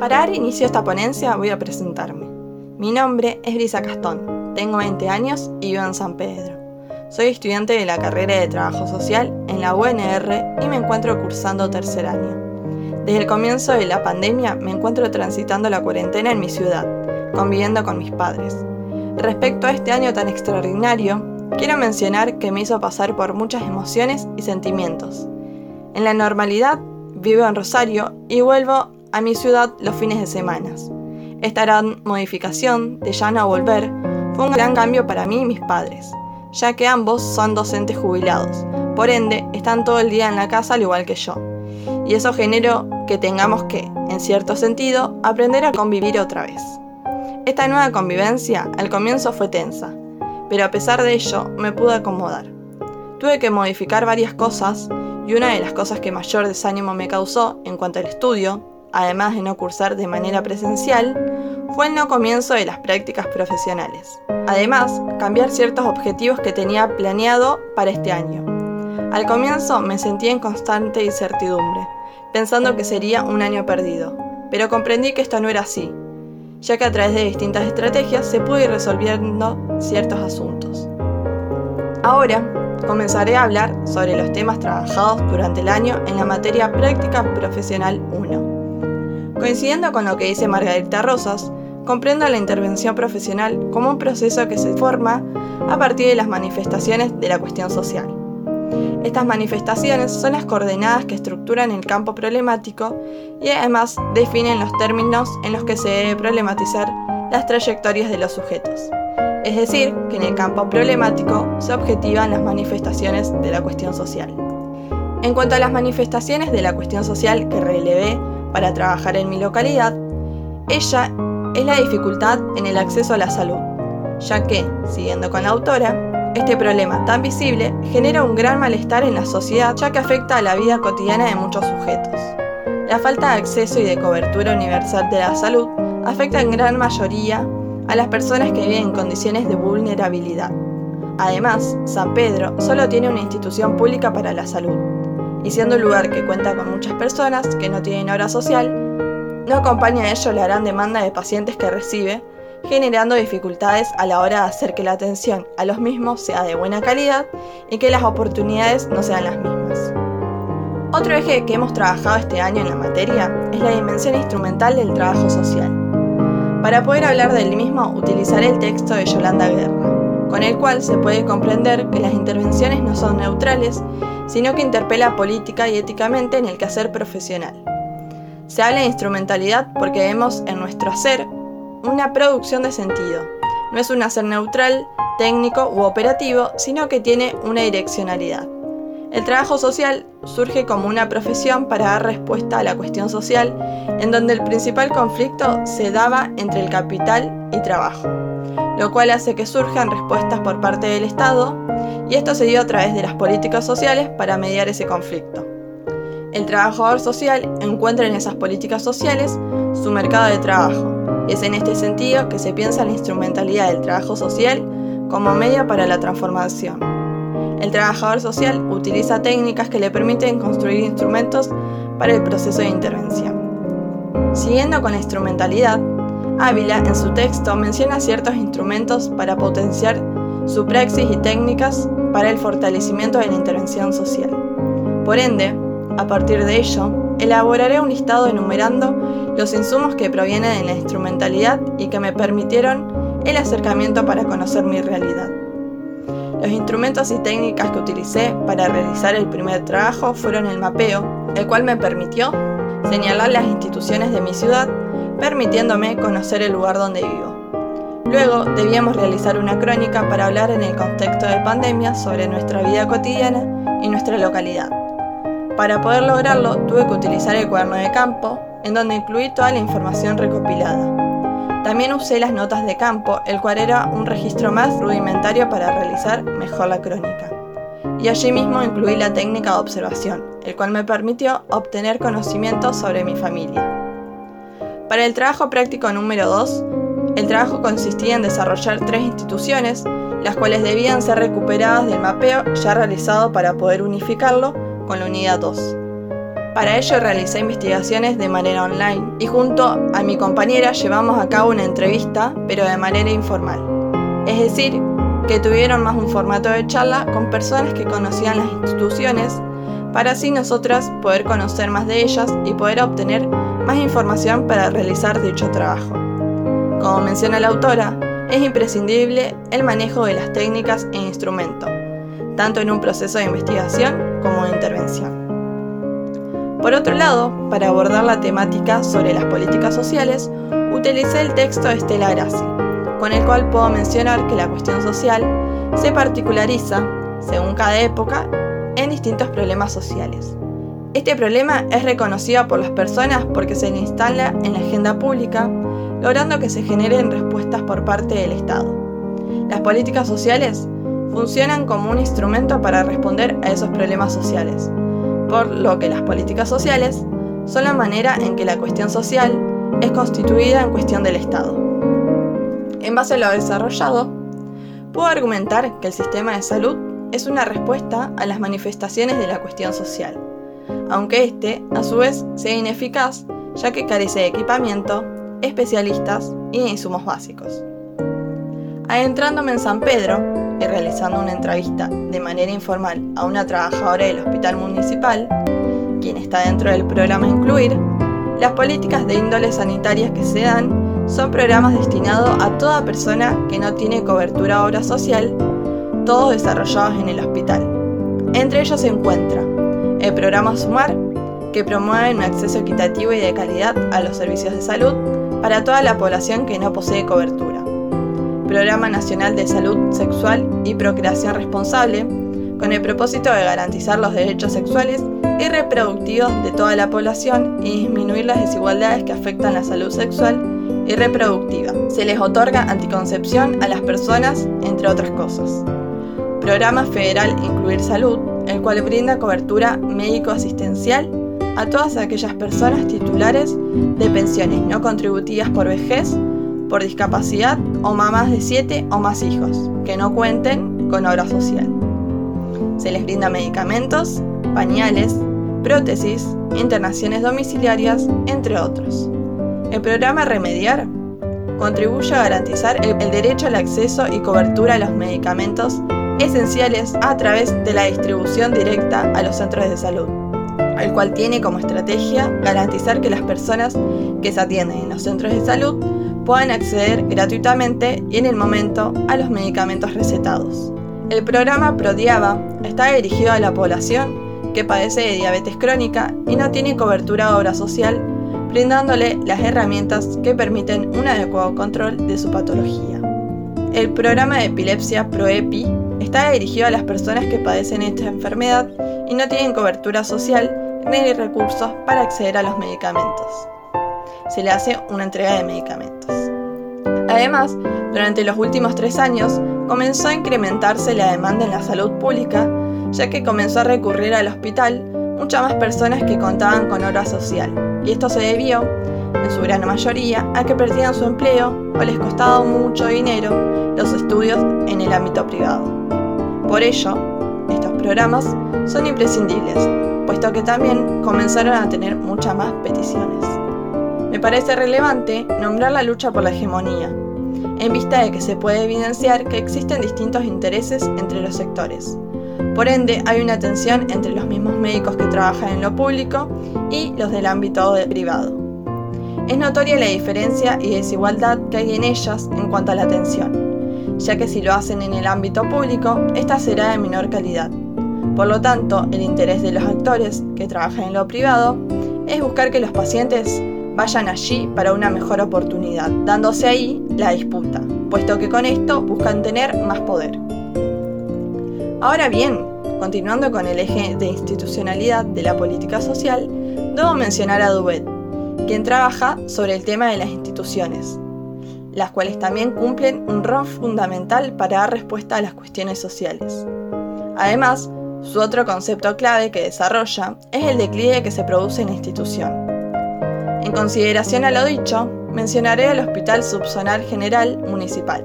Para dar inicio a esta ponencia voy a presentarme. Mi nombre es Brisa Castón, tengo 20 años y vivo en San Pedro. Soy estudiante de la carrera de Trabajo Social en la UNR y me encuentro cursando tercer año. Desde el comienzo de la pandemia me encuentro transitando la cuarentena en mi ciudad, conviviendo con mis padres. Respecto a este año tan extraordinario, quiero mencionar que me hizo pasar por muchas emociones y sentimientos. En la normalidad, vivo en Rosario y vuelvo a mi ciudad los fines de semana. Esta gran modificación de ya no volver fue un gran cambio para mí y mis padres, ya que ambos son docentes jubilados, por ende están todo el día en la casa al igual que yo. Y eso generó que tengamos que, en cierto sentido, aprender a convivir otra vez. Esta nueva convivencia al comienzo fue tensa, pero a pesar de ello me pude acomodar. Tuve que modificar varias cosas y una de las cosas que mayor desánimo me causó en cuanto al estudio además de no cursar de manera presencial, fue el no comienzo de las prácticas profesionales. Además, cambiar ciertos objetivos que tenía planeado para este año. Al comienzo me sentía en constante incertidumbre, pensando que sería un año perdido, pero comprendí que esto no era así, ya que a través de distintas estrategias se pudo ir resolviendo ciertos asuntos. Ahora, comenzaré a hablar sobre los temas trabajados durante el año en la materia Práctica Profesional 1. Coincidiendo con lo que dice Margarita Rosas, comprendo la intervención profesional como un proceso que se forma a partir de las manifestaciones de la cuestión social. Estas manifestaciones son las coordenadas que estructuran el campo problemático y además definen los términos en los que se debe problematizar las trayectorias de los sujetos. Es decir, que en el campo problemático se objetivan las manifestaciones de la cuestión social. En cuanto a las manifestaciones de la cuestión social que relevé para trabajar en mi localidad, ella es la dificultad en el acceso a la salud, ya que, siguiendo con la autora, este problema tan visible genera un gran malestar en la sociedad ya que afecta a la vida cotidiana de muchos sujetos. La falta de acceso y de cobertura universal de la salud afecta en gran mayoría a las personas que viven en condiciones de vulnerabilidad. Además, San Pedro solo tiene una institución pública para la salud, y siendo un lugar que cuenta con muchas personas que no tienen hora social, no acompaña a ello la gran demanda de pacientes que recibe, generando dificultades a la hora de hacer que la atención a los mismos sea de buena calidad y que las oportunidades no sean las mismas. Otro eje que hemos trabajado este año en la materia es la dimensión instrumental del trabajo social. Para poder hablar del mismo, utilizaré el texto de Yolanda Guerra con el cual se puede comprender que las intervenciones no son neutrales, sino que interpela política y éticamente en el quehacer profesional. Se habla de instrumentalidad porque vemos en nuestro hacer una producción de sentido. No es un hacer neutral, técnico u operativo, sino que tiene una direccionalidad. El trabajo social surge como una profesión para dar respuesta a la cuestión social, en donde el principal conflicto se daba entre el capital y trabajo lo cual hace que surjan respuestas por parte del Estado, y esto se dio a través de las políticas sociales para mediar ese conflicto. El trabajador social encuentra en esas políticas sociales su mercado de trabajo, y es en este sentido que se piensa la instrumentalidad del trabajo social como medio para la transformación. El trabajador social utiliza técnicas que le permiten construir instrumentos para el proceso de intervención. Siguiendo con la instrumentalidad, Ávila en su texto menciona ciertos instrumentos para potenciar su praxis y técnicas para el fortalecimiento de la intervención social. Por ende, a partir de ello, elaboraré un listado enumerando los insumos que provienen de la instrumentalidad y que me permitieron el acercamiento para conocer mi realidad. Los instrumentos y técnicas que utilicé para realizar el primer trabajo fueron el mapeo, el cual me permitió señalar las instituciones de mi ciudad permitiéndome conocer el lugar donde vivo. Luego debíamos realizar una crónica para hablar en el contexto de pandemia sobre nuestra vida cotidiana y nuestra localidad. Para poder lograrlo tuve que utilizar el cuaderno de campo, en donde incluí toda la información recopilada. También usé las notas de campo, el cual era un registro más rudimentario para realizar mejor la crónica. Y allí mismo incluí la técnica de observación, el cual me permitió obtener conocimientos sobre mi familia. Para el trabajo práctico número 2, el trabajo consistía en desarrollar tres instituciones, las cuales debían ser recuperadas del mapeo ya realizado para poder unificarlo con la unidad 2. Para ello realicé investigaciones de manera online y junto a mi compañera llevamos a cabo una entrevista, pero de manera informal. Es decir, que tuvieron más un formato de charla con personas que conocían las instituciones, para así nosotras poder conocer más de ellas y poder obtener más información para realizar dicho trabajo. Como menciona la autora, es imprescindible el manejo de las técnicas e instrumentos, tanto en un proceso de investigación como de intervención. Por otro lado, para abordar la temática sobre las políticas sociales, utilicé el texto de Estela Grassi, con el cual puedo mencionar que la cuestión social se particulariza, según cada época, en distintos problemas sociales. Este problema es reconocido por las personas porque se instala en la agenda pública, logrando que se generen respuestas por parte del Estado. Las políticas sociales funcionan como un instrumento para responder a esos problemas sociales, por lo que las políticas sociales son la manera en que la cuestión social es constituida en cuestión del Estado. En base a lo desarrollado, puedo argumentar que el sistema de salud es una respuesta a las manifestaciones de la cuestión social, aunque este, a su vez, sea ineficaz ya que carece de equipamiento, especialistas y insumos básicos. Adentrándome en San Pedro y realizando una entrevista de manera informal a una trabajadora del hospital municipal, quien está dentro del programa Incluir, las políticas de índole sanitarias que se dan son programas destinados a toda persona que no tiene cobertura obra social, todos desarrollados en el hospital. Entre ellos se encuentra el programa Sumar, que promueve un acceso equitativo y de calidad a los servicios de salud para toda la población que no posee cobertura. Programa Nacional de Salud Sexual y Procreación Responsable, con el propósito de garantizar los derechos sexuales y reproductivos de toda la población y disminuir las desigualdades que afectan la salud sexual y reproductiva. Se les otorga anticoncepción a las personas, entre otras cosas. Programa Federal Incluir Salud, el cual brinda cobertura médico-asistencial a todas aquellas personas titulares de pensiones no contributivas por vejez, por discapacidad o mamás de 7 o más hijos que no cuenten con obra social. Se les brinda medicamentos, pañales, prótesis, internaciones domiciliarias, entre otros. El programa Remediar contribuye a garantizar el, derecho al acceso y cobertura a los medicamentos esenciales a través de la distribución directa a los centros de salud, el cual tiene como estrategia garantizar que las personas que se atienden en los centros de salud puedan acceder gratuitamente y en el momento a los medicamentos recetados. El programa Prodiaba está dirigido a la población que padece de diabetes crónica y no tiene cobertura obra social, brindándole las herramientas que permiten un adecuado control de su patología. El programa de epilepsia ProEpi está dirigido a las personas que padecen esta enfermedad y no tienen cobertura social ni recursos para acceder a los medicamentos. Se le hace una entrega de medicamentos. Además, durante los últimos tres años comenzó a incrementarse la demanda en la salud pública, ya que comenzó a recurrir al hospital muchas más personas que contaban con hora social, y esto se debió, en su gran mayoría, a que perdían su empleo o les costaba mucho dinero los estudios en el ámbito privado. Por ello, estos programas son imprescindibles, puesto que también comenzaron a tener muchas más peticiones. Me parece relevante nombrar la lucha por la hegemonía, en vista de que se puede evidenciar que existen distintos intereses entre los sectores. Por ende, hay una tensión entre los mismos médicos que trabajan en lo público y los del ámbito privado. Es notoria la diferencia y desigualdad que hay en ellas en cuanto a la atención ya que si lo hacen en el ámbito público, esta será de menor calidad. Por lo tanto, el interés de los actores que trabajan en lo privado es buscar que los pacientes vayan allí para una mejor oportunidad, dándose ahí la disputa, puesto que con esto buscan tener más poder. Ahora bien, continuando con el eje de institucionalidad de la política social, debo mencionar a Dubet, quien trabaja sobre el tema de las instituciones, las cuales también cumplen un rol fundamental para dar respuesta a las cuestiones sociales. Además, su otro concepto clave que desarrolla es el declive que se produce en la institución. En consideración a lo dicho, mencionaré el Hospital Subzonal General Municipal,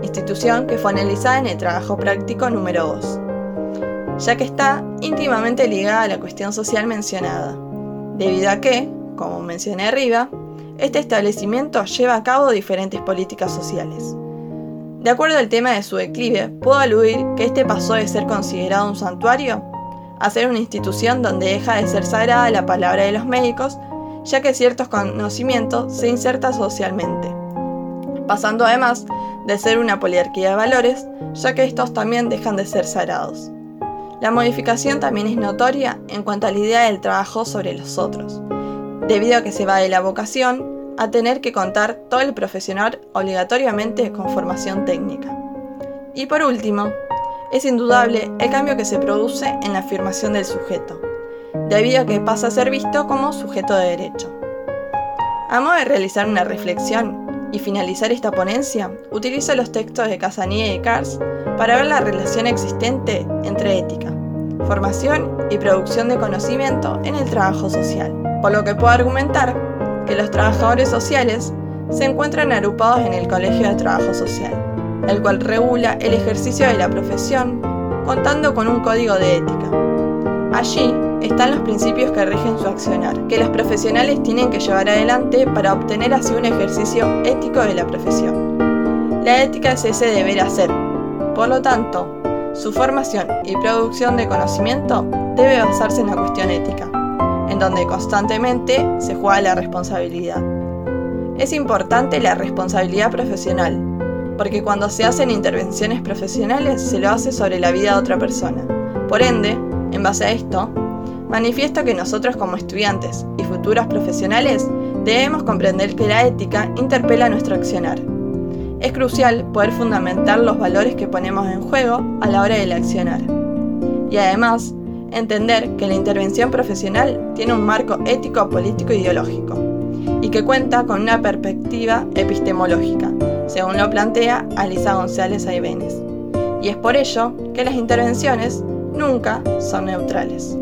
institución que fue analizada en el trabajo práctico número 2. ya que está íntimamente ligada a la cuestión social mencionada, debido a que, como mencioné arriba, este establecimiento lleva a cabo diferentes políticas sociales. De acuerdo al tema de su declive, puedo aludir que este pasó de ser considerado un santuario a ser una institución donde deja de ser sagrada la palabra de los médicos, ya que ciertos conocimientos se insertan socialmente, pasando además de ser una poliarquía de valores, ya que estos también dejan de ser sagrados. La modificación también es notoria en cuanto a la idea del trabajo sobre los otros, debido a que se va de la vocación a tener que contar todo el profesional obligatoriamente con formación técnica. Y por último, es indudable el cambio que se produce en la afirmación del sujeto, debido a que pasa a ser visto como sujeto de derecho. A modo de realizar una reflexión y finalizar esta ponencia, utilizo los textos de Casanilla y Cars para ver la relación existente entre ética, formación y producción de conocimiento en el trabajo social, por lo que puedo argumentar que los trabajadores sociales se encuentran agrupados en el Colegio de Trabajo Social, el cual regula el ejercicio de la profesión contando con un código de ética. Allí están los principios que rigen su accionar, que los profesionales tienen que llevar adelante para obtener así un ejercicio ético de la profesión. La ética es ese deber hacer, por lo tanto, su formación y producción de conocimiento debe basarse en la cuestión ética en donde constantemente se juega la responsabilidad. Es importante la responsabilidad profesional, porque cuando se hacen intervenciones profesionales se lo hace sobre la vida de otra persona. Por ende, en base a esto, manifiesto que nosotros como estudiantes y futuros profesionales debemos comprender que la ética interpela nuestro accionar. Es crucial poder fundamentar los valores que ponemos en juego a la hora del accionar. Y además, entender que la intervención profesional tiene un marco ético, político e ideológico y que cuenta con una perspectiva epistemológica, según lo plantea Alisa González Aibenes. Y es por ello que las intervenciones nunca son neutrales.